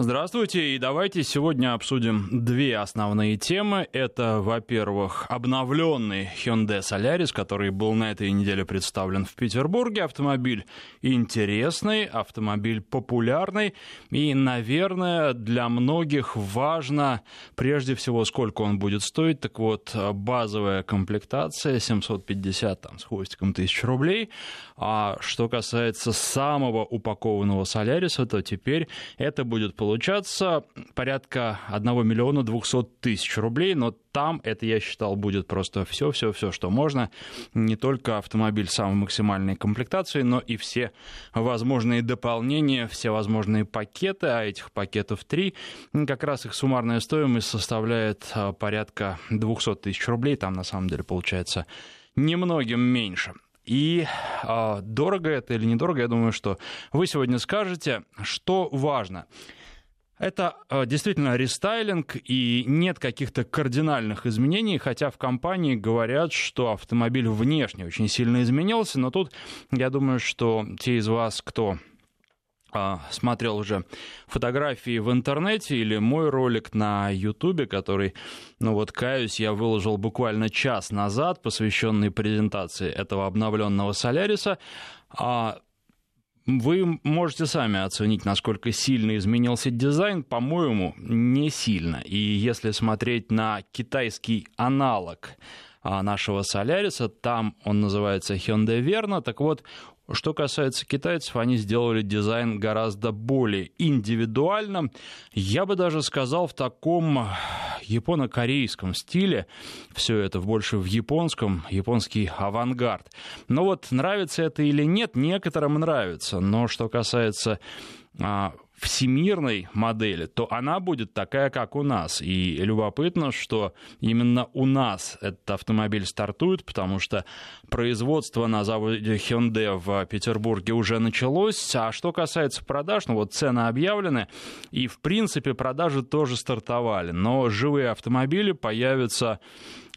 Здравствуйте, и давайте сегодня обсудим две основные темы. Это, во-первых, обновленный Hyundai Solaris, который был на этой неделе представлен в Петербурге. Автомобиль интересный, автомобиль популярный, и, наверное, для многих важно, прежде всего, сколько он будет стоить. Так вот, базовая комплектация 750 там, с хвостиком тысяч рублей. А что касается самого упакованного Solaris, то теперь это будет получаться получаться порядка 1 миллиона 200 тысяч рублей, но там это, я считал, будет просто все-все-все, что можно. Не только автомобиль самой максимальной комплектации, но и все возможные дополнения, все возможные пакеты, а этих пакетов три. Как раз их суммарная стоимость составляет а, порядка 200 тысяч рублей. Там, на самом деле, получается немногим меньше. И э, дорого это или недорого, я думаю, что вы сегодня скажете, что важно. Это э, действительно рестайлинг, и нет каких-то кардинальных изменений, хотя в компании говорят, что автомобиль внешне очень сильно изменился, но тут я думаю, что те из вас, кто а, смотрел уже фотографии в интернете или мой ролик на ютубе, который, ну вот, каюсь, я выложил буквально час назад, посвященный презентации этого обновленного Соляриса, а вы можете сами оценить, насколько сильно изменился дизайн. По-моему, не сильно. И если смотреть на китайский аналог а, нашего Соляриса, там он называется Hyundai Verna, так вот, что касается китайцев, они сделали дизайн гораздо более индивидуальным. Я бы даже сказал в таком японо-корейском стиле. Все это больше в японском, японский авангард. Но вот нравится это или нет, некоторым нравится. Но что касается а, всемирной модели, то она будет такая, как у нас. И любопытно, что именно у нас этот автомобиль стартует, потому что производство на заводе Hyundai в Петербурге уже началось. А что касается продаж, ну вот цены объявлены, и в принципе продажи тоже стартовали. Но живые автомобили появятся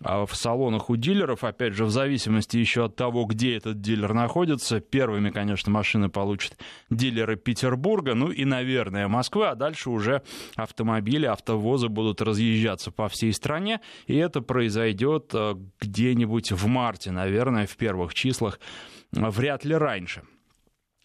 в салонах у дилеров, опять же, в зависимости еще от того, где этот дилер находится. Первыми, конечно, машины получат дилеры Петербурга, ну и, наверное, Москвы, а дальше уже автомобили, автовозы будут разъезжаться по всей стране, и это произойдет э, где-нибудь в марте, наверное, в первых числах, вряд ли раньше.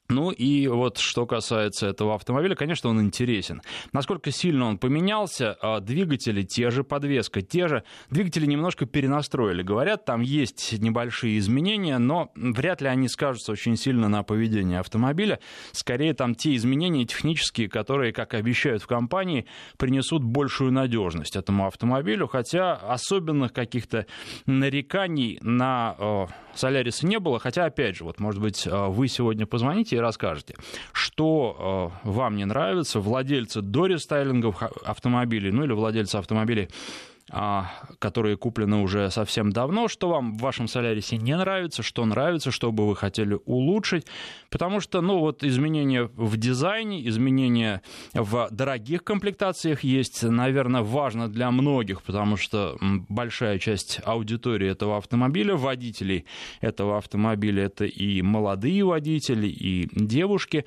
Ну и вот что касается этого автомобиля, конечно, он интересен. Насколько сильно он поменялся, а, двигатели те же, подвеска те же. Двигатели немножко перенастроили. Говорят, там есть небольшие изменения, но вряд ли они скажутся очень сильно на поведении автомобиля. Скорее, там те изменения технические, которые, как обещают в компании, принесут большую надежность этому автомобилю. Хотя особенных каких-то нареканий на Соляриса не было. Хотя, опять же, вот, может быть, вы сегодня позвоните и расскажете, что э, вам не нравится, владельцы дорестайлинговых автомобилей, ну или владельцы автомобилей которые куплены уже совсем давно, что вам в вашем Солярисе не нравится, что нравится, что бы вы хотели улучшить, потому что, ну, вот изменения в дизайне, изменения в дорогих комплектациях есть, наверное, важно для многих, потому что большая часть аудитории этого автомобиля, водителей этого автомобиля, это и молодые водители, и девушки,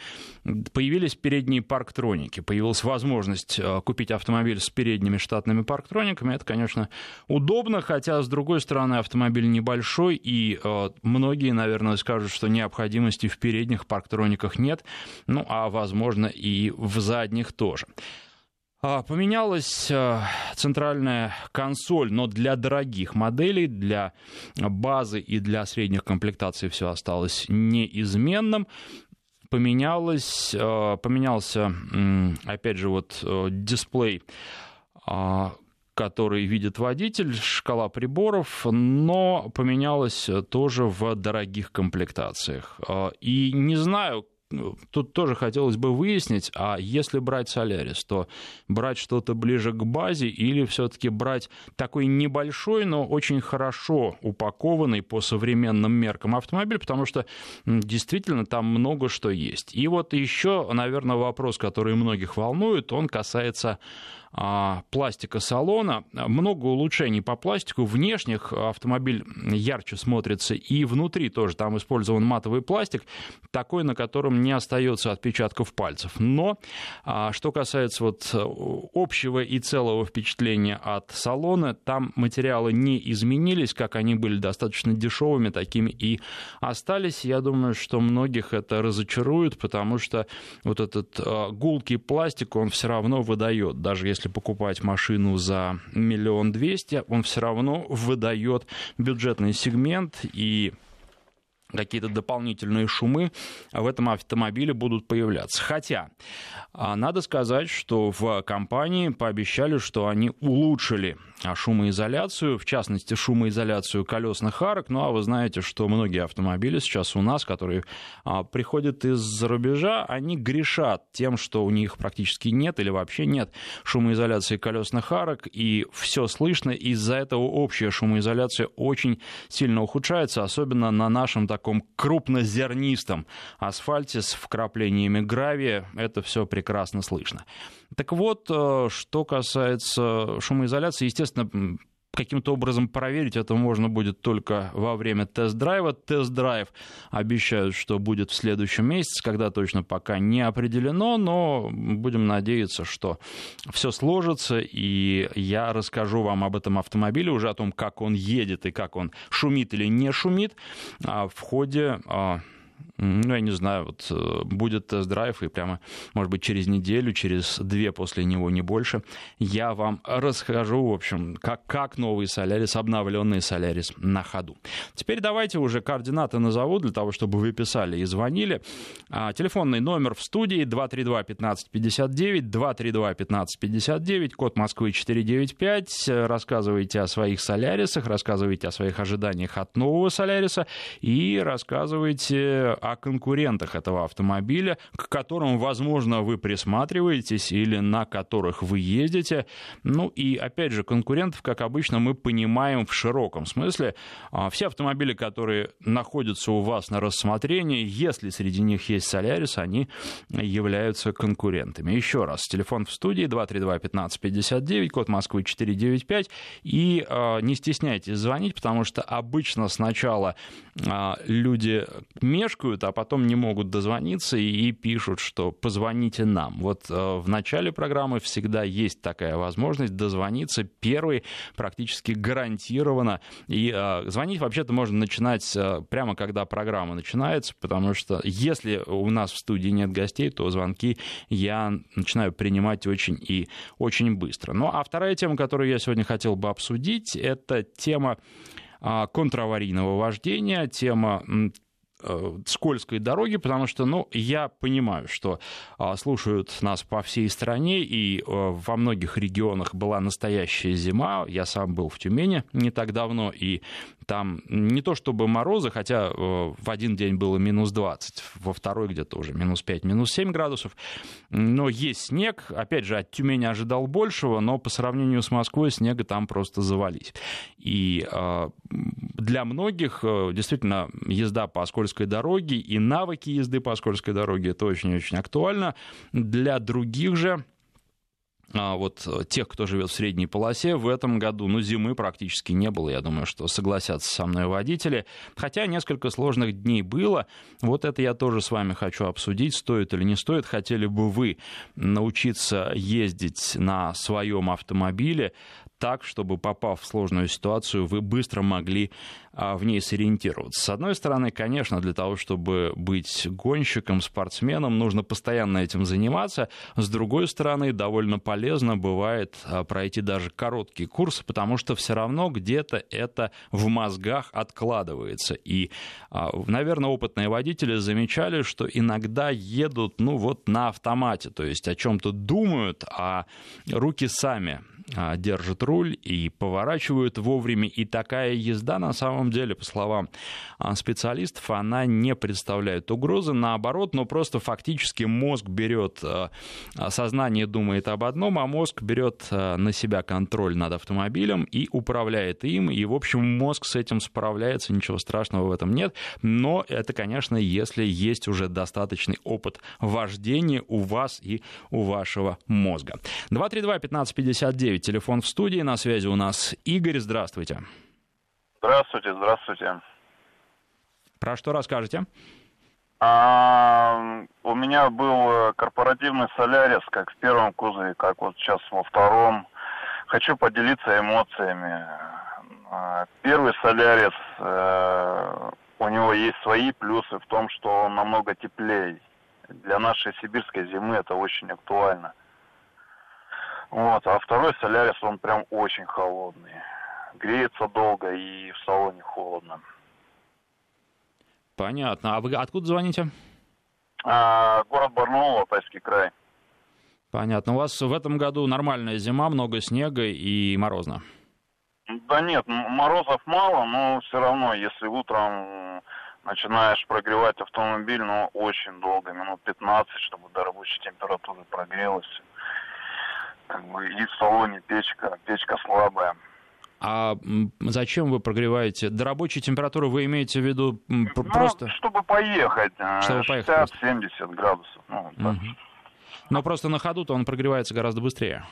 появились передние парктроники, появилась возможность э, купить автомобиль с передними штатными парктрониками, это конечно, удобно, хотя, с другой стороны, автомобиль небольшой, и э, многие, наверное, скажут, что необходимости в передних парктрониках нет, ну, а, возможно, и в задних тоже. А, поменялась э, центральная консоль, но для дорогих моделей, для базы и для средних комплектаций все осталось неизменным. Поменялось, э, поменялся, опять же, вот э, дисплей а, который видит водитель, шкала приборов, но поменялась тоже в дорогих комплектациях. А, и не знаю, тут тоже хотелось бы выяснить, а если брать Солярис, то брать что-то ближе к базе или все-таки брать такой небольшой, но очень хорошо упакованный по современным меркам автомобиль, потому что действительно там много что есть. И вот еще, наверное, вопрос, который многих волнует, он касается пластика салона. Много улучшений по пластику. Внешних автомобиль ярче смотрится и внутри тоже. Там использован матовый пластик, такой, на котором не остается отпечатков пальцев. Но а, что касается вот общего и целого впечатления от салона, там материалы не изменились, как они были достаточно дешевыми, такими и остались. Я думаю, что многих это разочарует, потому что вот этот а, гулкий пластик, он все равно выдает, даже если если покупать машину за миллион двести, он все равно выдает бюджетный сегмент и какие-то дополнительные шумы в этом автомобиле будут появляться. Хотя, а, надо сказать, что в компании пообещали, что они улучшили шумоизоляцию, в частности, шумоизоляцию колесных арок. Ну, а вы знаете, что многие автомобили сейчас у нас, которые а, приходят из-за рубежа, они грешат тем, что у них практически нет или вообще нет шумоизоляции колесных арок, и все слышно. Из-за этого общая шумоизоляция очень сильно ухудшается, особенно на нашем таком крупнозернистом асфальте с вкраплениями гравия. Это все прекрасно слышно. Так вот, э, что касается шумоизоляции, естественно, каким-то образом проверить это можно будет только во время тест-драйва. Тест-драйв обещают, что будет в следующем месяце, когда точно пока не определено, но будем надеяться, что все сложится, и я расскажу вам об этом автомобиле, уже о том, как он едет и как он шумит или не шумит а в ходе а, ну, я не знаю, вот э, будет тест-драйв, и прямо, может быть, через неделю, через две после него, не больше, я вам расскажу, в общем, как, как новый Солярис, обновленный Солярис на ходу. Теперь давайте уже координаты назову, для того, чтобы вы писали и звонили. А, телефонный номер в студии 232-1559, 232-1559, код Москвы 495. Рассказывайте о своих Солярисах, рассказывайте о своих ожиданиях от нового Соляриса и рассказывайте о конкурентах этого автомобиля, к которым, возможно, вы присматриваетесь или на которых вы ездите. Ну и, опять же, конкурентов, как обычно, мы понимаем в широком смысле. А, все автомобили, которые находятся у вас на рассмотрении, если среди них есть Солярис, они являются конкурентами. Еще раз, телефон в студии 232-1559, код Москвы 495. И э, не стесняйтесь звонить, потому что обычно сначала э, люди мешкают, мешкают, а потом не могут дозвониться и пишут, что позвоните нам. Вот э, в начале программы всегда есть такая возможность дозвониться первый практически гарантированно. И э, звонить вообще-то можно начинать э, прямо когда программа начинается, потому что если у нас в студии нет гостей, то звонки я начинаю принимать очень и очень быстро. Ну а вторая тема, которую я сегодня хотел бы обсудить, это тема контраварийного вождения, тема скользкой дороги, потому что, ну, я понимаю, что а, слушают нас по всей стране, и а, во многих регионах была настоящая зима. Я сам был в Тюмени не так давно, и там не то чтобы морозы, хотя а, в один день было минус 20, во второй где-то уже минус 5, минус 7 градусов, но есть снег. Опять же, от Тюмени ожидал большего, но по сравнению с Москвой снега там просто завались. И для многих действительно езда по скользкой скользкой дороге, и навыки езды по скользкой дороге, это очень-очень актуально. Для других же а вот тех, кто живет в средней полосе, в этом году, ну, зимы практически не было, я думаю, что согласятся со мной водители, хотя несколько сложных дней было, вот это я тоже с вами хочу обсудить, стоит или не стоит, хотели бы вы научиться ездить на своем автомобиле так, чтобы, попав в сложную ситуацию, вы быстро могли а, в ней сориентироваться. С одной стороны, конечно, для того, чтобы быть гонщиком, спортсменом, нужно постоянно этим заниматься. С другой стороны, довольно полезно бывает а, пройти даже короткие курсы, потому что все равно где-то это в мозгах откладывается. И, а, наверное, опытные водители замечали, что иногда едут, ну вот, на автомате, то есть о чем-то думают, а руки сами держат руль и поворачивают вовремя. И такая езда, на самом деле, по словам а, специалистов, она не представляет угрозы. Наоборот, но просто фактически мозг берет, а, сознание думает об одном, а мозг берет на себя контроль над автомобилем и управляет им. И, в общем, мозг с этим справляется, ничего страшного в этом нет. Но это, конечно, если есть уже достаточный опыт вождения у вас и у вашего мозга. 232-1559, телефон в студии, на связи у нас Игорь, здравствуйте. Здравствуйте, здравствуйте. Про что расскажете? А, у меня был корпоративный солярис, как в первом кузове, как вот сейчас во втором. Хочу поделиться эмоциями. А, первый солярис, э, у него есть свои плюсы в том, что он намного теплее. Для нашей сибирской зимы это очень актуально. Вот, а второй солярис, он прям очень холодный. Греется долго и в салоне холодно. Понятно. А вы откуда звоните? А, город Барнаул, Алтайский край. Понятно. У вас в этом году нормальная зима, много снега и морозно. Да нет, морозов мало, но все равно, если утром начинаешь прогревать автомобиль, ну, очень долго, минут 15, чтобы до рабочей температуры прогрелось. Как бы и в салоне печка, печка слабая. А зачем вы прогреваете? До рабочей температуры вы имеете в виду ну, просто... чтобы поехать. Э, чтобы 60-70 градусов. Ну, угу. Но просто на ходу-то он прогревается гораздо быстрее.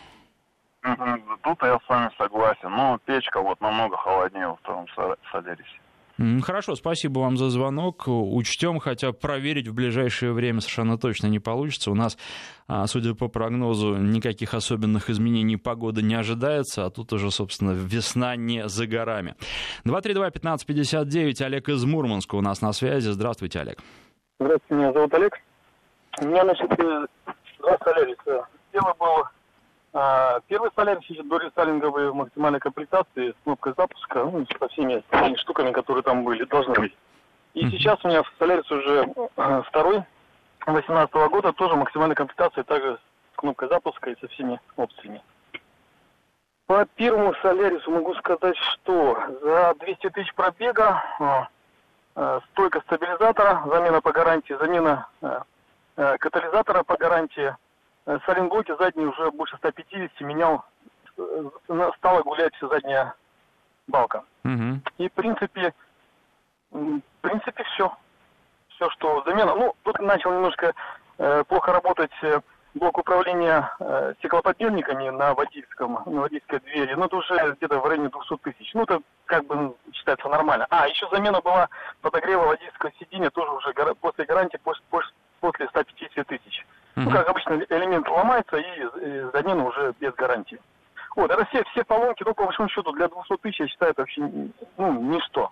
Тут я с вами согласен. Но печка вот намного холоднее во втором Солярисе. Хорошо, спасибо вам за звонок. Учтем, хотя проверить в ближайшее время совершенно точно не получится. У нас, а, судя по прогнозу, никаких особенных изменений погоды не ожидается, а тут уже, собственно, весна не за горами. 232-1559, Олег из Мурманска у нас на связи. Здравствуйте, Олег. Здравствуйте, меня зовут Олег. У меня, значит, э, два соляриса. Первый был а, первый солярий сидит до рестайлинговой максимальной комплектации с кнопкой запуска, ну, со всеми штуками, которые там были, должны быть. И mm-hmm. сейчас у меня в Солярис уже э, второй, 18 -го года, тоже максимальная комплектация, также с кнопкой запуска и со всеми опциями. По первому Солярису могу сказать, что за 200 тысяч пробега э, стойка стабилизатора, замена по гарантии, замена э катализатора по гарантии – Э, Сайлентблоки задние уже больше 150 менял, э, стала гулять все задняя балка. Угу. И в принципе, в принципе все. Все, что замена. Ну, тут начал немножко э, плохо работать э, блок управления э, стеклоподъемниками на водительском, на водительской двери. Ну, это уже где-то в районе 200 тысяч. Ну, это как бы считается нормально. А, еще замена была подогрева водительского сиденья тоже уже после гарантии, после, после 150 тысяч. Ну, как обычно, элемент ломается, и, и замена уже без гарантии. Вот, это все, все поломки, ну, по большому счету, для 200 тысяч, я считаю, это вообще, ну, ничто.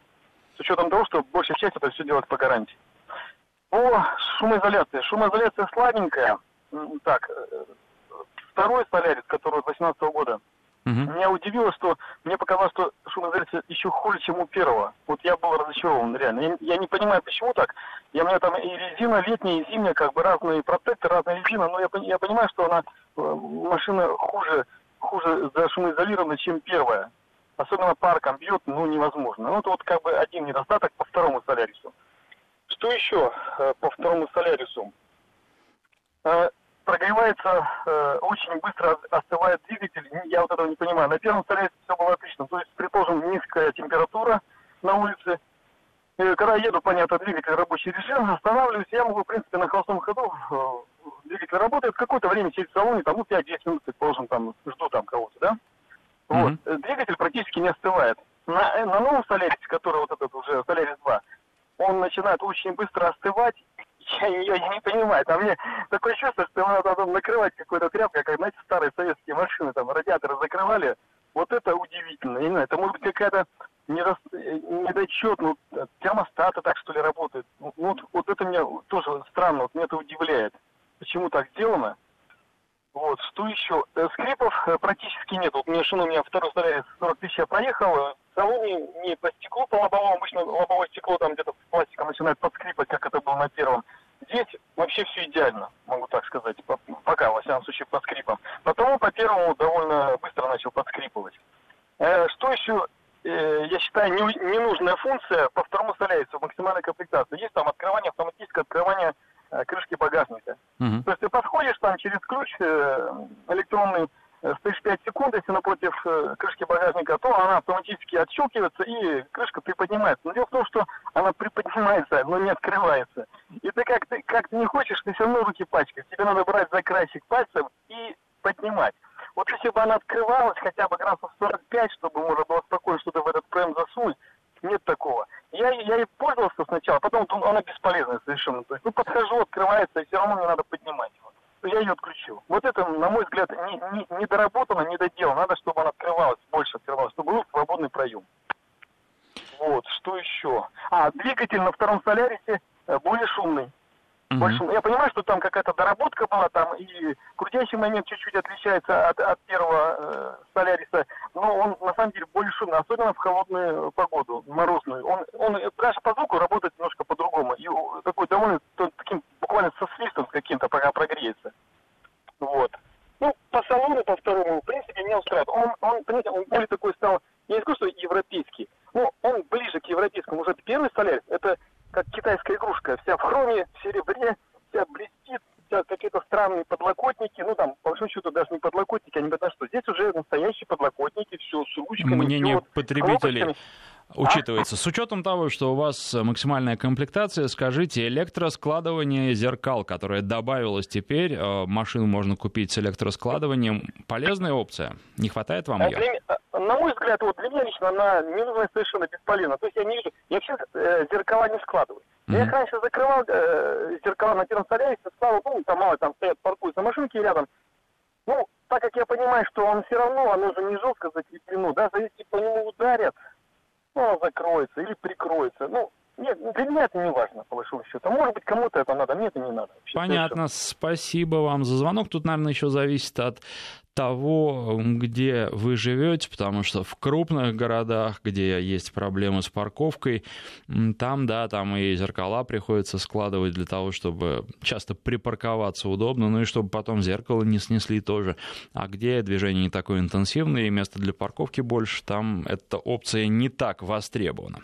С учетом того, что большая часть это все делать по гарантии. По шумоизоляции. Шумоизоляция слабенькая. Так, э, второй солярис, который от 2018 года, Угу. Меня удивило, что мне показалось, что шумоизоляция еще хуже, чем у первого. Вот я был разочарован, реально. Я, я не понимаю, почему так. Я, у меня там и резина летняя, и зимняя, как бы разные протекторы, разная резина, но я, я понимаю, что она, э, машина хуже, хуже зашумоизолирована, чем первая. Особенно парком бьет, ну, невозможно. Ну, это вот как бы один недостаток по второму Солярису. Что еще э, по второму Солярису? Прогревается, э, очень быстро остывает двигатель. Я вот этого не понимаю. На первом столе все было отлично. То есть, предположим, низкая температура на улице. И когда еду, понятно, двигатель рабочий режим, останавливаюсь, я могу, в принципе, на холостом ходу, э, двигатель работает, какое-то время сидеть в салоне, там, ну, 5-10 минут, предположим, там, жду там кого-то, да? Вот. Mm-hmm. Двигатель практически не остывает. На, э, на новом Солярисе, который вот этот уже Солярис 2, он начинает очень быстро остывать, я, я не понимаю, там мне такое чувство, что надо потом накрывать какой-то тряпкой, как, знаете, старые советские машины, там, радиаторы закрывали. Вот это удивительно. Я не знаю, это может быть какая-то недо... недочет, ну, термостаты так, что ли, работают. Ну, вот, вот это мне тоже странно, вот меня это удивляет. Почему так сделано? Вот, что еще? Э, скрипов э, практически нет. Вот мне шина у меня второй столярец 40 тысяч я проехал. Салоне не по стеклу, по лобовому. Обычно лобовое стекло там где-то пластиком начинает подскрипать, как это было на первом. Здесь вообще все идеально, могу так сказать, пока, во всяком случае, по скрипам. Потому по первому довольно быстро начал подскрипывать. Э, что еще, э, я считаю, не, ненужная функция по второму соляйцу, максимальной комплектации. Есть там открывание, автоматическое открывание э, крышки багажника. То есть ты подходишь там через ключ электронный, стоишь 5 секунд, если напротив крышки багажника, то она автоматически отщелкивается и крышка приподнимается. Но дело в том, что она приподнимается, но не открывается. И ты как ты как ты не хочешь, ты все равно руки пачкаешь. Тебе надо брать за краешек пальцем и поднимать. Вот если бы она открывалась хотя бы градусов 45, чтобы можно было спокойно что-то в этот прем засунуть, нет такого. Я, я и пользовался сначала, потом она бесполезная совершенно. То есть, ну, подхожу, открывается, и все равно мне надо поднимать его. Я ее отключил. Вот это, на мой взгляд, не, не, не доработано, не доделано. Надо, чтобы она открывалась, больше открывалась, чтобы был свободный проем. Вот, что еще? А, двигатель на втором Солярисе э, более шумный. Угу. Больше, я понимаю, что там какая-то доработка была, там и крутящий момент чуть-чуть отличается от, от первого э, Соляриса, но он на самом деле более шумный, особенно в холодную погоду, морозную. Он, он даже по звуку работает немножко по-другому, и такой довольно таким буквально со свистом каким-то, пока прогреется. Вот. Ну, по салону, по второму, в принципе, меня устраивает. Он, он, понимаете, он более такой стал, я не скажу, что европейский, но он ближе к европейскому. Уже первый Солярис, это как китайская игрушка, вся в хроме, в серебре, вся блестит, вся какие-то странные подлокотники, ну там, по большому счету, даже не подлокотники, а не потому что. Здесь уже настоящие подлокотники, все с ручками. Мнение потребителей учитывается. С учетом того, что у вас максимальная комплектация, скажите, электроскладывание зеркал, которое добавилось теперь, э, машину можно купить с электроскладыванием, полезная опция? Не хватает вам ее? Для, на мой взгляд, вот для меня лично она ненужная совершенно бесполезна. То есть я не вижу, я вообще э, зеркала не складываю. Mm-hmm. Я их раньше закрывал, э, зеркала на первом солярисе, ставил, ну, там мало, там стоят, паркуются машинки рядом. Ну, так как я понимаю, что он все равно, оно же не жестко закреплено, даже если по нему ударят, ну, оно закроется или прикроется. Ну, нет, для меня это не важно, по большому счету. Может быть, кому-то это надо, мне это не надо. Вообще, Понятно, спасибо вам за звонок. Тут, наверное, еще зависит от того, где вы живете, потому что в крупных городах, где есть проблемы с парковкой, там, да, там и зеркала приходится складывать для того, чтобы часто припарковаться удобно, ну и чтобы потом зеркало не снесли тоже. А где движение не такое интенсивное и место для парковки больше, там эта опция не так востребована.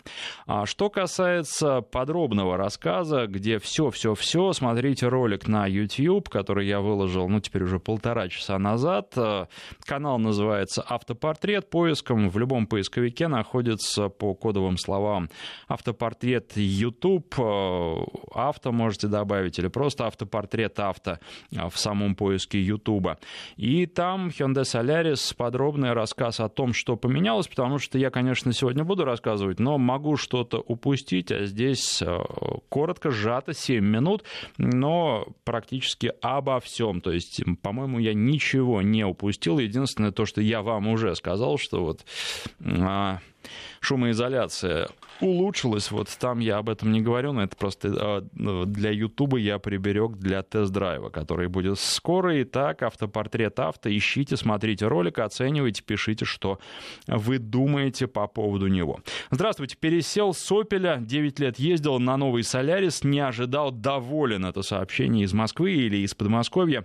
А что касается подробного рассказа, где все-все-все, смотрите ролик на YouTube, который я выложил, ну, теперь уже полтора часа назад, Канал называется «Автопортрет». Поиском в любом поисковике находится по кодовым словам «Автопортрет YouTube». «Авто» можете добавить или просто «Автопортрет авто» в самом поиске YouTube. И там Hyundai Solaris подробный рассказ о том, что поменялось, потому что я, конечно, сегодня буду рассказывать, но могу что-то упустить, а здесь э, коротко, сжато, 7 минут, но практически обо всем. То есть, по-моему, я ничего не упустил. Единственное то, что я вам уже сказал, что вот а, шумоизоляция улучшилась. Вот там я об этом не говорю, но это просто а, ну, для Ютуба я приберег для тест-драйва, который будет скоро. Итак, автопортрет авто. Ищите, смотрите ролик, оценивайте, пишите, что вы думаете по поводу него. Здравствуйте, пересел с Опеля, 9 лет ездил на новый Солярис, не ожидал, доволен это сообщение из Москвы или из Подмосковья.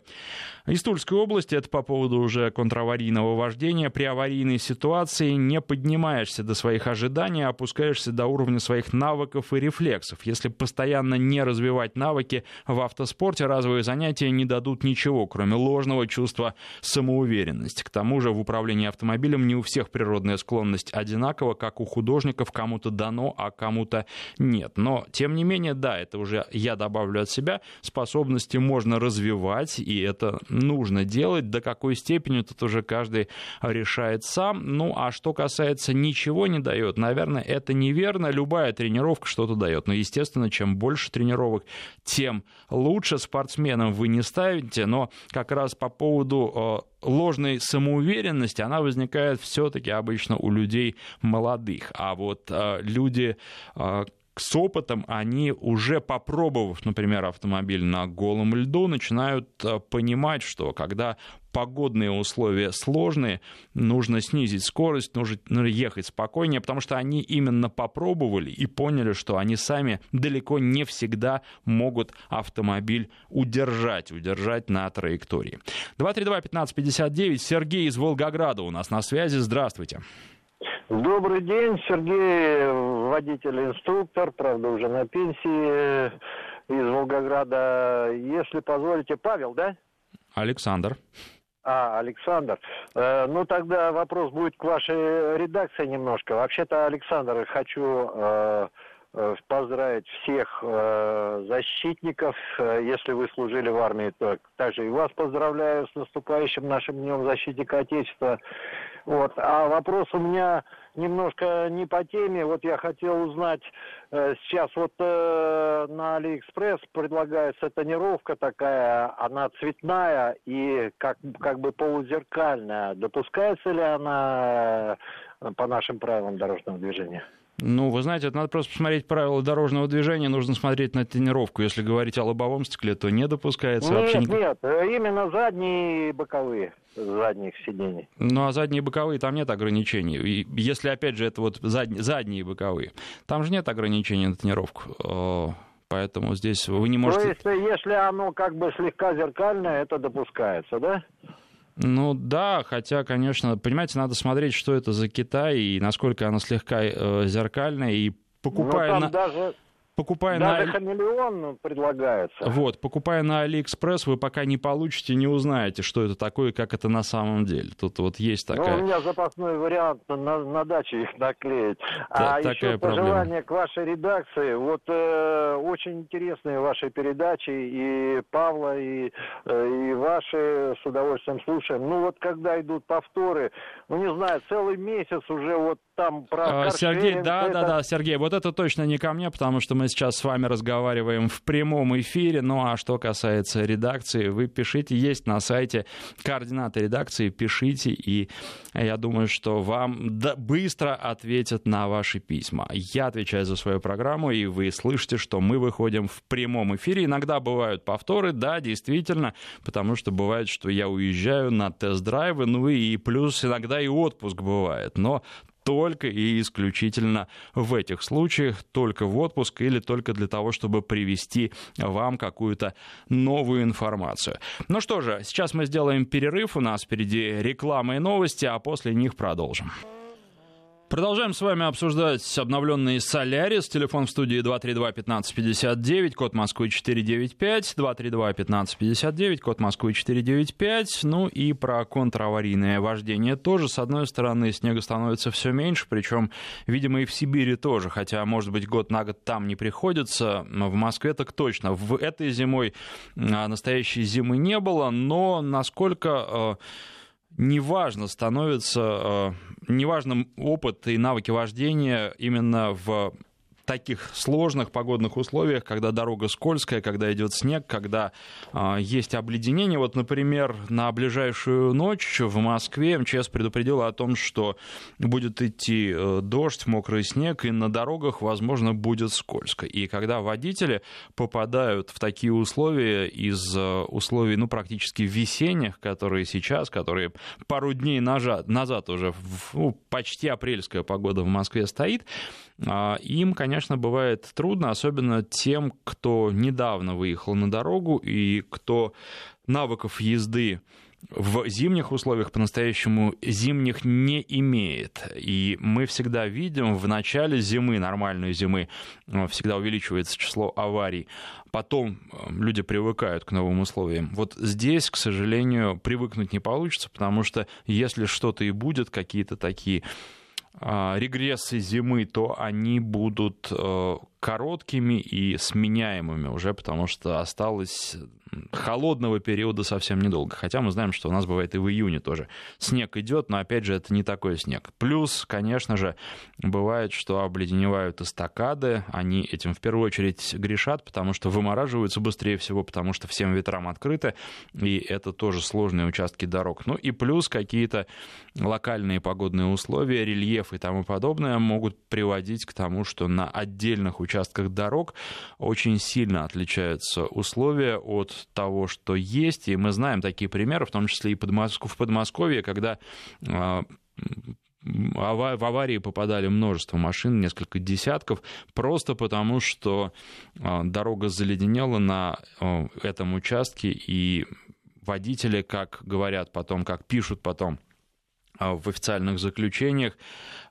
Из Тульской области, это по поводу уже контраварийного вождения. При аварийной ситуации не поднимаешься до своих ожиданий, а опускаешься до уровня своих навыков и рефлексов. Если постоянно не развивать навыки в автоспорте, разовые занятия не дадут ничего, кроме ложного чувства самоуверенности. К тому же в управлении автомобилем не у всех природная склонность одинакова, как у художников, кому-то дано, а кому-то нет. Но, тем не менее, да, это уже я добавлю от себя, способности можно развивать, и это нужно делать, до какой степени тут уже каждый решает сам. Ну, а что касается ничего не дает, наверное, это неверно. Любая тренировка что-то дает. Но, естественно, чем больше тренировок, тем лучше спортсменам вы не ставите. Но как раз по поводу э, ложной самоуверенности, она возникает все-таки обычно у людей молодых. А вот э, люди, э, с опытом они уже попробовав, например, автомобиль на голом льду, начинают э, понимать, что когда погодные условия сложные, нужно снизить скорость, нужно ехать спокойнее, потому что они именно попробовали и поняли, что они сами далеко не всегда могут автомобиль удержать, удержать на траектории. 232-1559, Сергей из Волгограда у нас на связи. Здравствуйте. Добрый день, Сергей, водитель-инструктор, правда, уже на пенсии из Волгограда. Если позволите, Павел, да? Александр. А, Александр. Э, ну, тогда вопрос будет к вашей редакции немножко. Вообще-то, Александр, хочу э, э поздравить всех э, защитников. Если вы служили в армии, то также и вас поздравляю с наступающим нашим Днем Защитника Отечества. Вот. А вопрос у меня немножко не по теме. Вот я хотел узнать, э, сейчас вот э, на Алиэкспресс предлагается тонировка такая, она цветная и как, как бы полузеркальная. Допускается ли она э, по нашим правилам дорожного движения? Ну, вы знаете, это надо просто посмотреть правила дорожного движения, нужно смотреть на тонировку. Если говорить о лобовом стекле, то не допускается нет, вообще... Нет, нет, именно задние и боковые задних сидений. Ну, а задние боковые, там нет ограничений. И если, опять же, это вот задние, задние боковые, там же нет ограничений на тренировку. Поэтому здесь вы не можете... То есть, если оно как бы слегка зеркальное, это допускается, да? Ну да, хотя, конечно, понимаете, надо смотреть, что это за Китай и насколько оно слегка э, зеркальное, и покупая... Ну, там на... даже покупая Даже на... хамелеон предлагается. Вот, покупая на Алиэкспресс, вы пока не получите, не узнаете, что это такое, как это на самом деле. Тут вот есть такая... Ну, у меня запасной вариант на, на даче их наклеить. Та, а еще пожелание к вашей редакции. Вот э, очень интересные ваши передачи, и Павла, и, э, и ваши с удовольствием слушаем. Ну вот когда идут повторы, ну не знаю, целый месяц уже вот там про а, Сергей, да, это... да, да, Сергей, вот это точно не ко мне, потому что мы сейчас с вами разговариваем в прямом эфире. Ну а что касается редакции, вы пишите, есть на сайте координаты редакции, пишите, и я думаю, что вам быстро ответят на ваши письма. Я отвечаю за свою программу, и вы слышите, что мы выходим в прямом эфире. Иногда бывают повторы, да, действительно, потому что бывает, что я уезжаю на тест-драйвы, ну и плюс иногда и отпуск бывает. Но только и исключительно в этих случаях, только в отпуск или только для того, чтобы привести вам какую-то новую информацию. Ну что же, сейчас мы сделаем перерыв, у нас впереди реклама и новости, а после них продолжим. Продолжаем с вами обсуждать обновленный Солярис. Телефон в студии 232-1559, код Москвы 495, 232-1559, код Москвы 495. Ну и про контраварийное вождение тоже. С одной стороны, снега становится все меньше, причем, видимо, и в Сибири тоже, хотя, может быть, год на год там не приходится. В Москве так точно. В этой зимой а, настоящей зимы не было, но насколько а, неважно становится, э, неважно опыт и навыки вождения именно в таких сложных погодных условиях, когда дорога скользкая, когда идет снег, когда э, есть обледенение. Вот, например, на ближайшую ночь в Москве МЧС предупредила о том, что будет идти э, дождь, мокрый снег, и на дорогах, возможно, будет скользко. И когда водители попадают в такие условия из э, условий, ну, практически весенних, которые сейчас, которые пару дней назад, назад уже, ну, почти апрельская погода в Москве стоит, им, конечно, бывает трудно, особенно тем, кто недавно выехал на дорогу и кто навыков езды в зимних условиях по-настоящему зимних не имеет. И мы всегда видим в начале зимы, нормальной зимы, э, всегда увеличивается число аварий. Потом э, люди привыкают к новым условиям. Вот здесь, к сожалению, привыкнуть не получится, потому что если что-то и будет, какие-то такие а, регрессы зимы, то они будут э, короткими и сменяемыми уже, потому что осталось холодного периода совсем недолго. Хотя мы знаем, что у нас бывает и в июне тоже снег идет, но опять же это не такой снег. Плюс, конечно же, бывает, что обледеневают эстакады, они этим в первую очередь грешат, потому что вымораживаются быстрее всего, потому что всем ветрам открыто, и это тоже сложные участки дорог. Ну и плюс какие-то локальные погодные условия, рельеф и тому подобное могут приводить к тому, что на отдельных участках дорог очень сильно отличаются условия от того, что есть. И мы знаем такие примеры, в том числе и в Подмосковье, когда а, в аварии попадали множество машин, несколько десятков, просто потому что а, дорога заледенела на а, этом участке, и водители, как говорят потом, как пишут потом в официальных заключениях,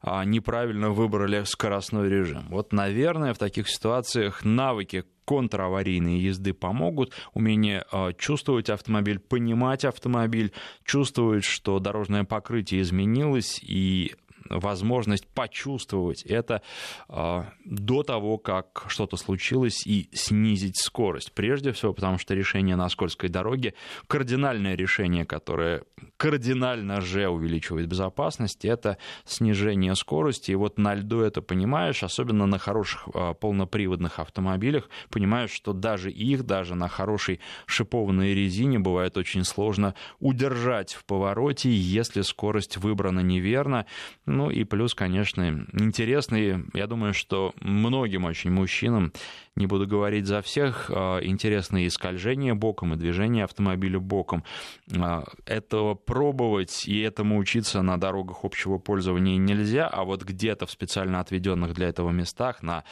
неправильно выбрали скоростной режим. Вот, наверное, в таких ситуациях навыки контраварийные езды помогут, умение а, чувствовать автомобиль, понимать автомобиль, чувствовать, что дорожное покрытие изменилось и возможность почувствовать это э, до того, как что-то случилось, и снизить скорость. Прежде всего, потому что решение на скользкой дороге, кардинальное решение, которое кардинально же увеличивает безопасность, это снижение скорости. И вот на льду это понимаешь, особенно на хороших э, полноприводных автомобилях, понимаешь, что даже их, даже на хорошей шипованной резине бывает очень сложно удержать в повороте, если скорость выбрана неверно. Ну и плюс, конечно, интересный, я думаю, что многим очень мужчинам, не буду говорить за всех, а, интересные скольжения боком, и движение автомобиля боком. А, этого пробовать и этому учиться на дорогах общего пользования нельзя, а вот где-то в специально отведенных для этого местах, на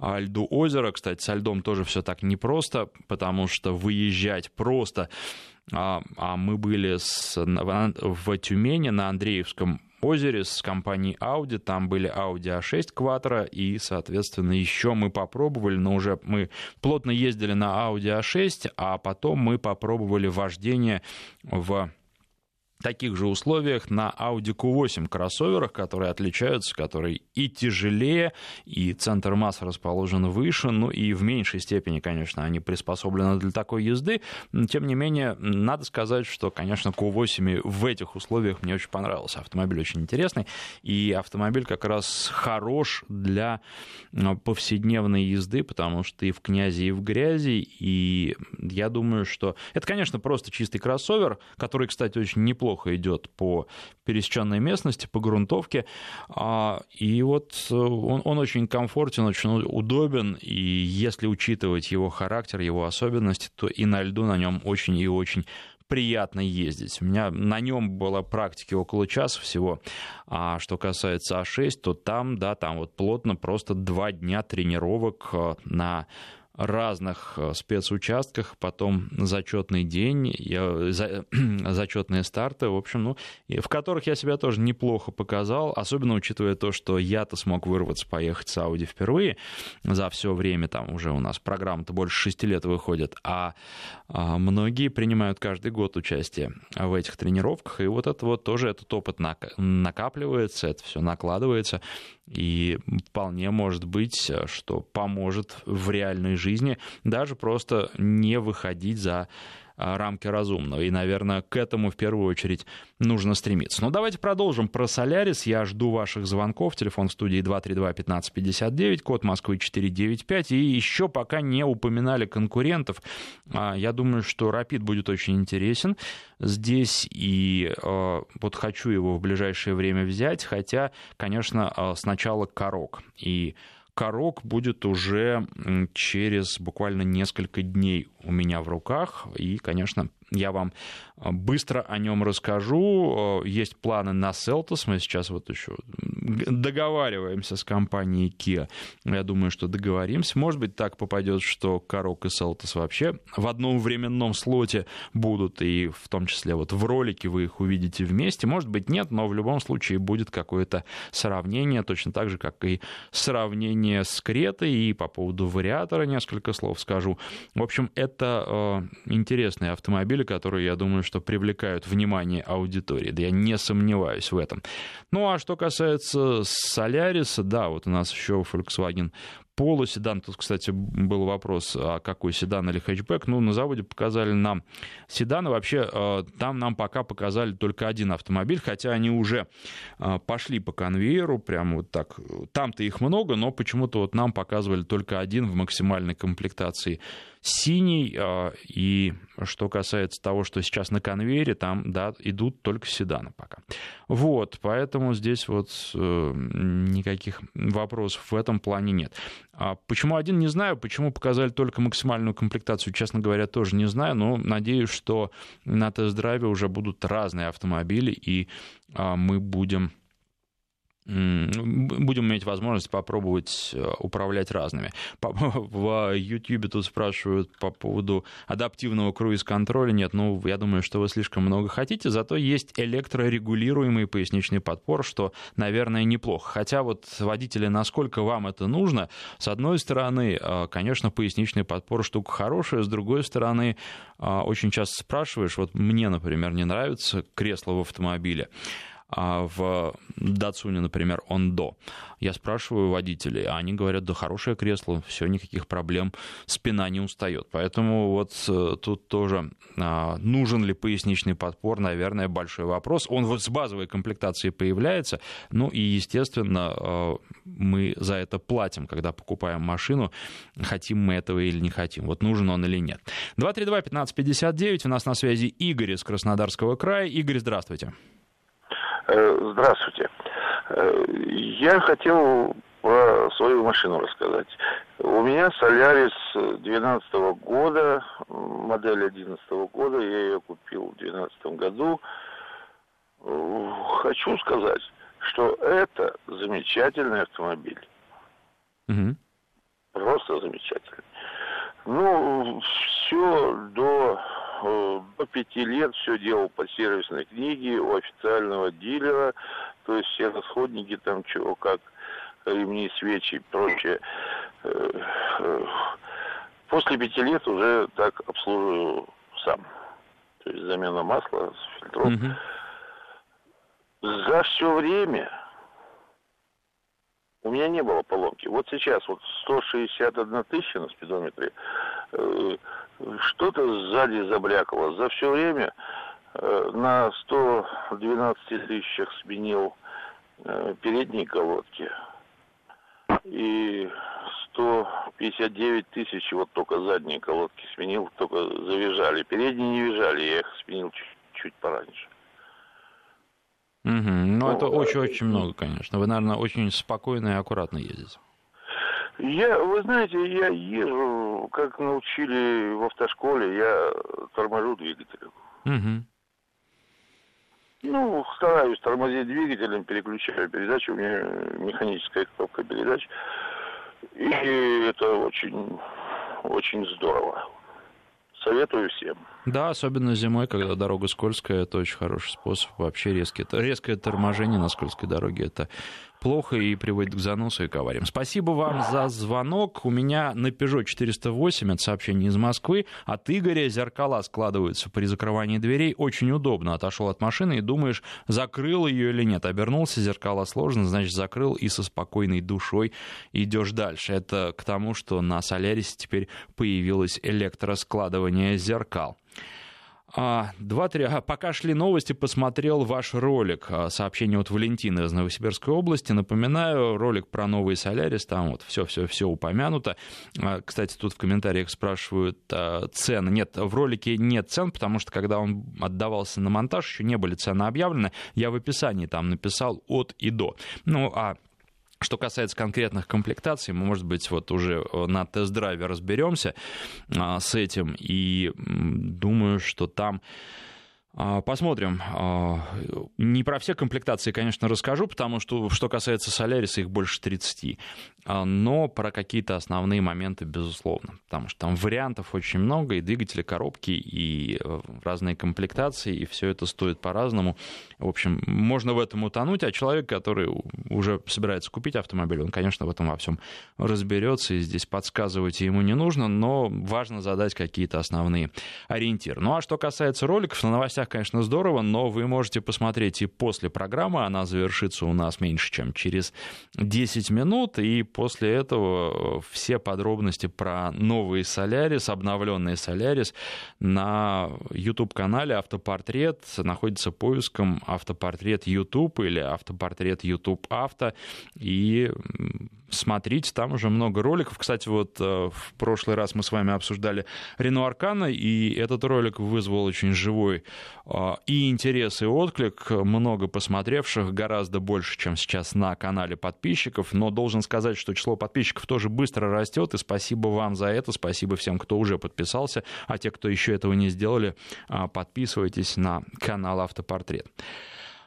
а, льду озера, кстати, со льдом тоже все так непросто, потому что выезжать просто а, а мы были с, в Тюмени на Андреевском озере с компанией Audi. Там были Audi A6 Quattro, и, соответственно, еще мы попробовали, но уже мы плотно ездили на Audi A6, а потом мы попробовали вождение в таких же условиях на Audi Q8 кроссоверах, которые отличаются, которые и тяжелее, и центр масс расположен выше, ну и в меньшей степени, конечно, они приспособлены для такой езды. Тем не менее, надо сказать, что, конечно, Q8 в этих условиях мне очень понравился. Автомобиль очень интересный, и автомобиль как раз хорош для повседневной езды, потому что и в князи, и в грязи, и я думаю, что это, конечно, просто чистый кроссовер, который, кстати, очень неплохо неплохо идет по пересеченной местности, по грунтовке. А, и вот э, он, он очень комфортен, очень удобен, и если учитывать его характер, его особенности, то и на льду на нем очень и очень приятно ездить. У меня на нем была практики около часа всего. А что касается А6, то там, да, там вот плотно просто два дня тренировок э, на разных э, спецучастках, потом зачетный день, за, зачетные старты, в общем, ну, в которых я себя тоже неплохо показал, особенно учитывая то, что я-то смог вырваться, поехать с Audi впервые за все время, там уже у нас программа-то больше шести лет выходит, а, а многие принимают каждый год участие в этих тренировках, и вот это вот тоже этот опыт накапливается, это все накладывается, и вполне может быть, что поможет в реальной жизни даже просто не выходить за рамки разумного. И, наверное, к этому в первую очередь нужно стремиться. Но давайте продолжим про Солярис. Я жду ваших звонков. Телефон в студии 232-1559, код Москвы 495. И еще пока не упоминали конкурентов. А, я думаю, что Рапид будет очень интересен здесь. И а, вот хочу его в ближайшее время взять. Хотя, конечно, сначала Корок. И Корок будет уже через буквально несколько дней у меня в руках. И, конечно, я вам а, быстро о нем расскажу. Есть планы на Селтос. Мы сейчас вот еще договариваемся с компанией Kia. Я думаю, что договоримся. Может быть, так попадет, что Корок и Селтос вообще в одном временном слоте будут, и в том числе вот в ролике вы их увидите вместе. Может быть, нет, но в любом случае будет какое-то сравнение, точно так же, как и сравнение с Кретой. И по поводу вариатора несколько слов скажу. В общем, это э, интересный автомобиль автомобили, которые, я думаю, что привлекают внимание аудитории. Да я не сомневаюсь в этом. Ну, а что касается Соляриса, да, вот у нас еще Volkswagen полуседан. Тут, кстати, был вопрос, а какой седан или хэтчбэк. Ну, на заводе показали нам седаны. Вообще, э, там нам пока показали только один автомобиль, хотя они уже э, пошли по конвейеру, прямо вот так. Там-то их много, но почему-то вот нам показывали только один в максимальной комплектации синий. А, и что касается того, что сейчас на конвейере, там да, идут только седаны пока. Вот, поэтому здесь вот э, никаких вопросов в этом плане нет. А почему один, не знаю. Почему показали только максимальную комплектацию, честно говоря, тоже не знаю. Но надеюсь, что на тест-драйве уже будут разные автомобили, и а, мы будем будем иметь возможность попробовать э, управлять разными. В YouTube тут спрашивают по поводу адаптивного круиз-контроля. Нет, ну, я думаю, что вы слишком много хотите, зато есть электрорегулируемый поясничный подпор, что, наверное, неплохо. Хотя вот водители, насколько вам это нужно, с одной стороны, э, конечно, поясничный подпор штука хорошая, с другой стороны, э, очень часто спрашиваешь, вот мне, например, не нравится кресло в автомобиле, а в Датсуне, например, он до. Я спрашиваю водителей, а они говорят, да хорошее кресло, все, никаких проблем, спина не устает. Поэтому вот э, тут тоже а, нужен ли поясничный подпор, наверное, большой вопрос. Он вот с базовой комплектацией появляется, ну и, естественно, э, мы за это платим, когда покупаем машину, хотим мы этого или не хотим, вот нужен он или нет. 232-1559, у нас на связи Игорь из Краснодарского края. Игорь, здравствуйте. Э, здравствуйте. Э, я хотел про свою машину рассказать. У меня Солярис 2012 года, модель 2011 года, я ее купил в 2012 году. Хочу сказать, что это замечательный автомобиль. Угу. Просто замечательный. Ну, все до до пяти лет все делал по сервисной книге у официального дилера, то есть все расходники там чего, как ремни, свечи и прочее. Э, э, после пяти лет уже так обслуживаю сам. То есть замена масла, фильтров. Угу. За все время у меня не было поломки. Вот сейчас вот 161 тысяча на спидометре, э, что-то сзади забрякало. За все время э, на 112 тысячах сменил э, передние колодки. И 159 тысяч вот только задние колодки сменил, только завизжали. Передние не визжали, я их сменил чуть, чуть пораньше. Угу. Ну, это очень-очень много, конечно. Вы, наверное, очень спокойно и аккуратно ездите. Я, вы знаете, я езжу, как научили в автошколе, я торможу двигателем. Угу. Ну, стараюсь тормозить двигателем, переключаю передачу, у меня механическая коробка передач. И это очень, очень здорово. Советую всем. Да, особенно зимой, когда дорога скользкая, это очень хороший способ. Вообще резкое, резкое торможение на скользкой дороге это плохо и приводит к заносу и к авариям. Спасибо вам за звонок. У меня на Peugeot 408, это сообщение из Москвы, от Игоря зеркала складываются при закрывании дверей. Очень удобно. Отошел от машины и думаешь, закрыл ее или нет. Обернулся, зеркала сложно, значит, закрыл и со спокойной душой идешь дальше. Это к тому, что на Солярисе теперь появилось электроскладывание зеркал. А, два-три. Пока шли новости, посмотрел ваш ролик. А, сообщение от Валентины из Новосибирской области. Напоминаю, ролик про новый Солярис. Там вот все-все-все упомянуто. А, кстати, тут в комментариях спрашивают цены. Нет, в ролике нет цен, потому что когда он отдавался на монтаж, еще не были цены объявлены. Я в описании там написал от и до. Ну, а что касается конкретных комплектаций, мы, может быть, вот уже э, на тест-драйве разберемся а, с этим, и думаю, что там посмотрим. А, не про все комплектации, конечно, расскажу, потому что, что касается Solaris, их больше 30. А, но про какие-то основные моменты, безусловно. Потому что там вариантов очень много, и двигатели, коробки, и э, разные комплектации, и все это стоит по-разному. В общем, можно в этом утонуть, а человек, который уже собирается купить автомобиль, он, конечно, в этом во всем разберется, и здесь подсказывать ему не нужно, но важно задать какие-то основные ориентиры. Ну а что касается роликов, на новостях конечно, здорово, но вы можете посмотреть и после программы. Она завершится у нас меньше, чем через 10 минут. И после этого все подробности про новый Солярис, обновленный Солярис на YouTube-канале «Автопортрет». Находится поиском «Автопортрет YouTube» или «Автопортрет YouTube Авто». И смотрите, там уже много роликов. Кстати, вот э, в прошлый раз мы с вами обсуждали Рену Аркана, и этот ролик вызвал очень живой э, и интерес, и отклик. Много посмотревших, гораздо больше, чем сейчас на канале подписчиков. Но должен сказать, что число подписчиков тоже быстро растет, и спасибо вам за это, спасибо всем, кто уже подписался, а те, кто еще этого не сделали, э, подписывайтесь на канал Автопортрет.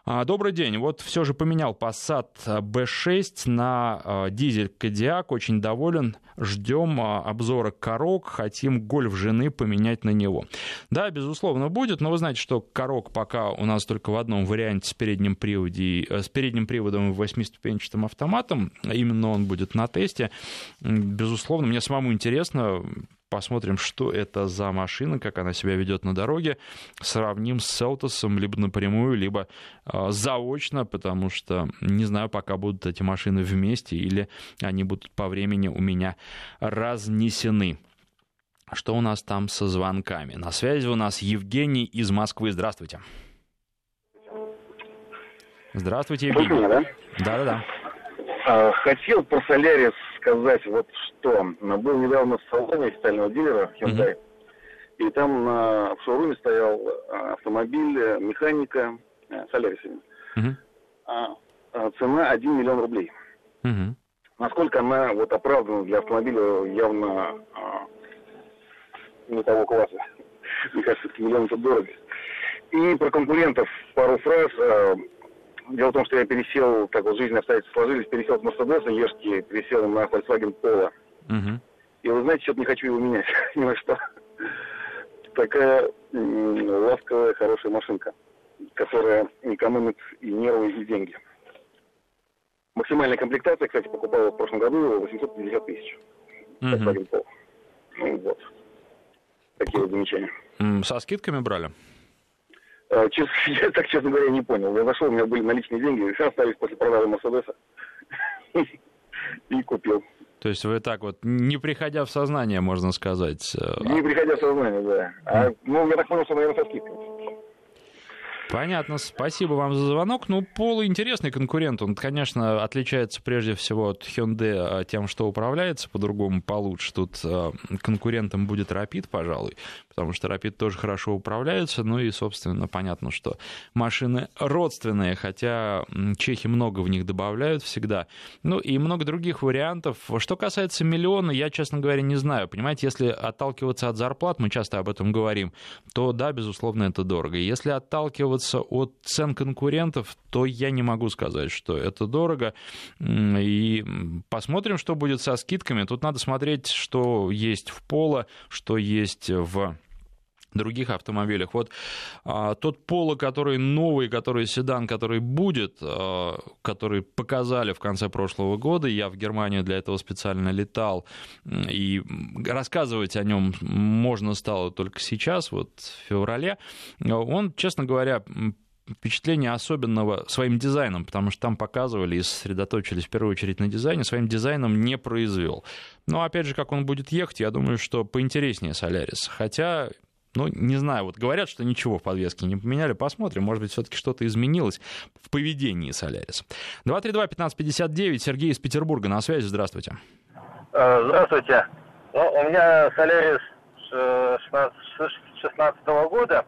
А, добрый день. Вот все же поменял Passat B6 на а, дизель Кодиак. Очень доволен. Ждем а, обзора корок. Хотим гольф жены поменять на него. Да, безусловно, будет. Но вы знаете, что корок пока у нас только в одном варианте с передним, приводе, э, с передним приводом и восьмиступенчатым автоматом. Именно он будет на тесте. Безусловно, мне самому интересно посмотрим, что это за машина, как она себя ведет на дороге, сравним с Селтосом либо напрямую, либо э, заочно, потому что не знаю, пока будут эти машины вместе или они будут по времени у меня разнесены. Что у нас там со звонками? На связи у нас Евгений из Москвы. Здравствуйте. Здравствуйте, Евгений. да? Да-да-да. А, хотел про Солярис сказать вот что. Был недавно в салоне официального дилера Hyundai. Mm-hmm. И там на, в шоуруме стоял а, автомобиль э, механика Солярис. Mm-hmm. А, а, цена 1 миллион рублей. Mm-hmm. Насколько она вот оправдана для автомобиля явно а, не того класса. Мне кажется, миллион это дорого. И про конкурентов пару фраз. Дело в том, что я пересел, так вот жизнь обстоятельства сложились, пересел с Мерседеса Ешки, пересел на Volkswagen Polo. Угу. И вы знаете, что-то не хочу его менять, ни на что. Такая ласковая, хорошая машинка, которая экономит и нервы, и деньги. Максимальная комплектация, кстати, покупал в прошлом году 850 тысяч. Polo. Ну вот. Такие вот замечания. Со скидками брали? Э, честно, я так, честно говоря, не понял. Я зашел, у меня были наличные деньги, все остались после продажи Мерседеса. И купил. То есть вы так вот, не приходя в сознание, можно сказать. Э, не приходя в сознание, да. А, ну, я так понял, что, наверное, со скидкой. Понятно, спасибо вам за звонок. Ну, Пол интересный конкурент. Он, конечно, отличается прежде всего от Hyundai тем, что управляется по-другому получше. Тут э, конкурентом будет Rapid, пожалуй, потому что Rapid тоже хорошо управляется. Ну и, собственно, понятно, что машины родственные, хотя чехи много в них добавляют всегда. Ну и много других вариантов. Что касается миллиона, я, честно говоря, не знаю. Понимаете, если отталкиваться от зарплат, мы часто об этом говорим, то да, безусловно, это дорого. Если отталкиваться отталкиваться от цен конкурентов, то я не могу сказать, что это дорого. И посмотрим, что будет со скидками. Тут надо смотреть, что есть в Поло, что есть в других автомобилях. Вот а, тот Поло, который новый, который седан, который будет, а, который показали в конце прошлого года, я в Германию для этого специально летал, и рассказывать о нем можно стало только сейчас, вот в феврале, он, честно говоря, впечатление особенного своим дизайном, потому что там показывали и сосредоточились в первую очередь на дизайне, своим дизайном не произвел. Но опять же, как он будет ехать, я думаю, что поинтереснее Солярис. Хотя ну, не знаю, вот говорят, что ничего в подвеске не поменяли. Посмотрим, может быть, все-таки что-то изменилось в поведении Соляриса. 232-1559, Сергей из Петербурга на связи, здравствуйте. Э, здравствуйте. Ну, у меня Солярис 16 года,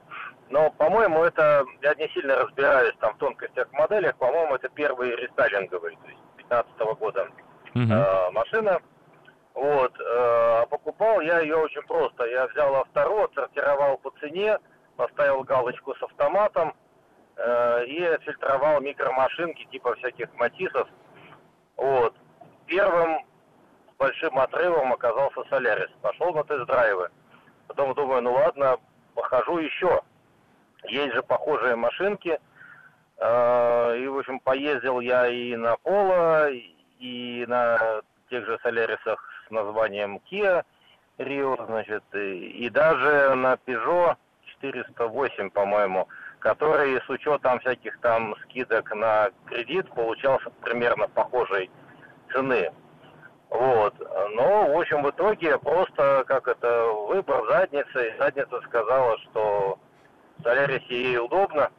но, по-моему, это, я не сильно разбираюсь там в тонкостях моделях, по-моему, это первый рестайлинговый, то есть 15 года угу. э, машина. Вот, э, покупал я ее очень просто. Я взял автору, отсортировал по цене, поставил галочку с автоматом э, и отфильтровал микромашинки типа всяких матисов. Вот. Первым большим отрывом оказался Солярис. Пошел на тест-драйвы. Потом думаю, ну ладно, похожу еще. Есть же похожие машинки. Э, и, в общем, поездил я и на Поло, и на тех же Солярисах названием Kia Rio, значит, и, и даже на Peugeot 408, по-моему, который с учетом всяких там скидок на кредит получался примерно похожей цены. Вот. Но, в общем, в итоге просто, как это, выбор задницы. И задница сказала, что в Солярисе ей удобно.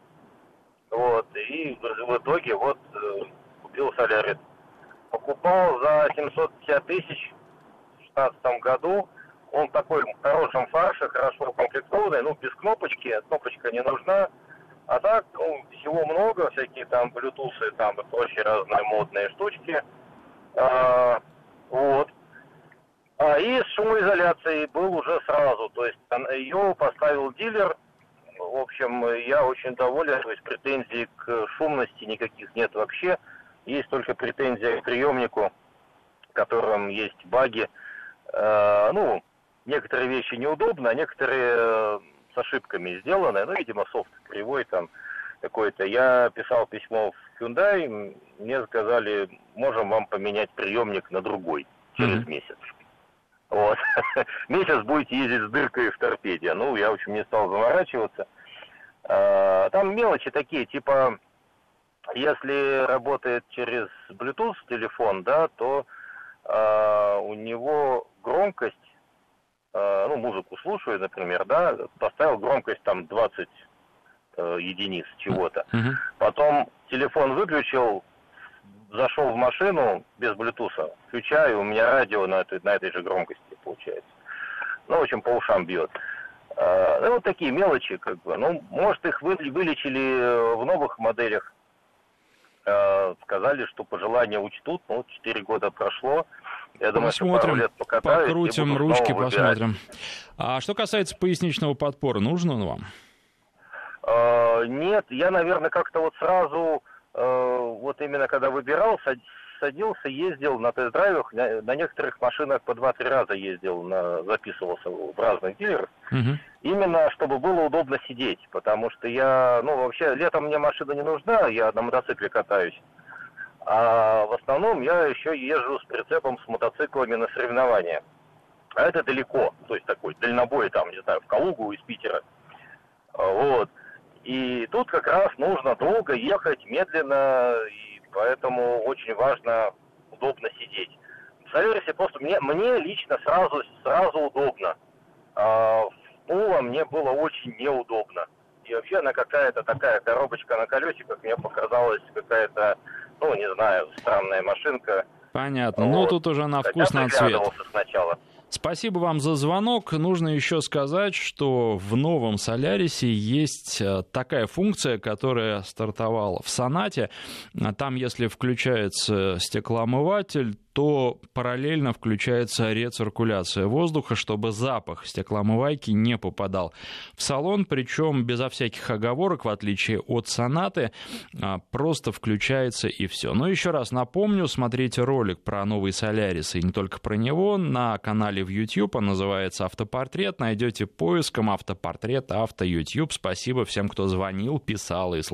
Вот. И в итоге вот э, купил Солярис. Покупал за 750 тысяч 2016 году. Он такой в хорошем фарше, хорошо укомплектованный, ну, без кнопочки, кнопочка не нужна. А так, ну, всего много, всякие там Bluetooth там и прочие разные модные штучки. А, вот. А, и с шумоизоляцией был уже сразу. То есть ее поставил дилер. В общем, я очень доволен. То есть претензий к шумности никаких нет вообще. Есть только претензия к приемнику, в котором есть баги. А, ну, некоторые вещи неудобны, а некоторые э, с ошибками сделаны. Ну, видимо, софт кривой там какой-то. Я писал письмо в Hyundai, мне сказали, можем вам поменять приемник на другой через mm-hmm. месяц. Вот. Месяц будете ездить с дыркой в торпеде. Ну, я, в общем, не стал заморачиваться. А, там мелочи такие, типа, если работает через Bluetooth телефон, да, то а, у него громкость, а, ну, музыку слушаю, например, да, поставил громкость там 20 э, единиц чего-то. Потом телефон выключил, зашел в машину без блютуса, включаю, у меня радио на этой, на этой же громкости получается. Ну, в общем, по ушам бьет. А, ну, вот такие мелочи, как бы. Ну, может, их вы, вылечили в новых моделях. Сказали, что пожелания учтут. Ну, 4 года прошло. Я думаю, посмотрим, лет покатаюсь, покрутим ручки, посмотрим. А что касается поясничного подпора, нужен он вам? А, нет, я, наверное, как-то вот сразу Э, вот именно когда выбирал, садился, ездил на тест-драйвах, на, некоторых машинах по 2-3 раза ездил, на, записывался в разных дилерах, угу. именно чтобы было удобно сидеть, потому что я, ну вообще летом мне машина не нужна, я на мотоцикле катаюсь, а в основном я еще езжу с прицепом с мотоциклами на соревнования. А это далеко, то есть такой дальнобой там, не знаю, в Калугу из Питера. Вот. И тут как раз нужно долго ехать, медленно, и поэтому очень важно удобно сидеть. В Солярисе просто мне, мне лично сразу, сразу удобно. А в Пула мне было очень неудобно. И вообще она какая-то такая коробочка на колесиках мне показалась какая-то, ну, не знаю, странная машинка. Понятно. Ну, вот. Ну, тут уже на вкус, на цвет. сначала. Спасибо вам за звонок. Нужно еще сказать, что в новом Солярисе есть э, такая функция, которая стартовала в Сонате. Там, если включается стеклоомыватель, то параллельно включается рециркуляция воздуха, чтобы запах стеклоомывайки не попадал в салон, причем безо всяких оговорок, в отличие от сонаты, а, просто включается и все. Но еще раз напомню, смотрите ролик про новый Солярис и не только про него на канале в YouTube, он называется «Автопортрет», найдете поиском «Автопортрет», «Авто YouTube». Спасибо всем, кто звонил, писал и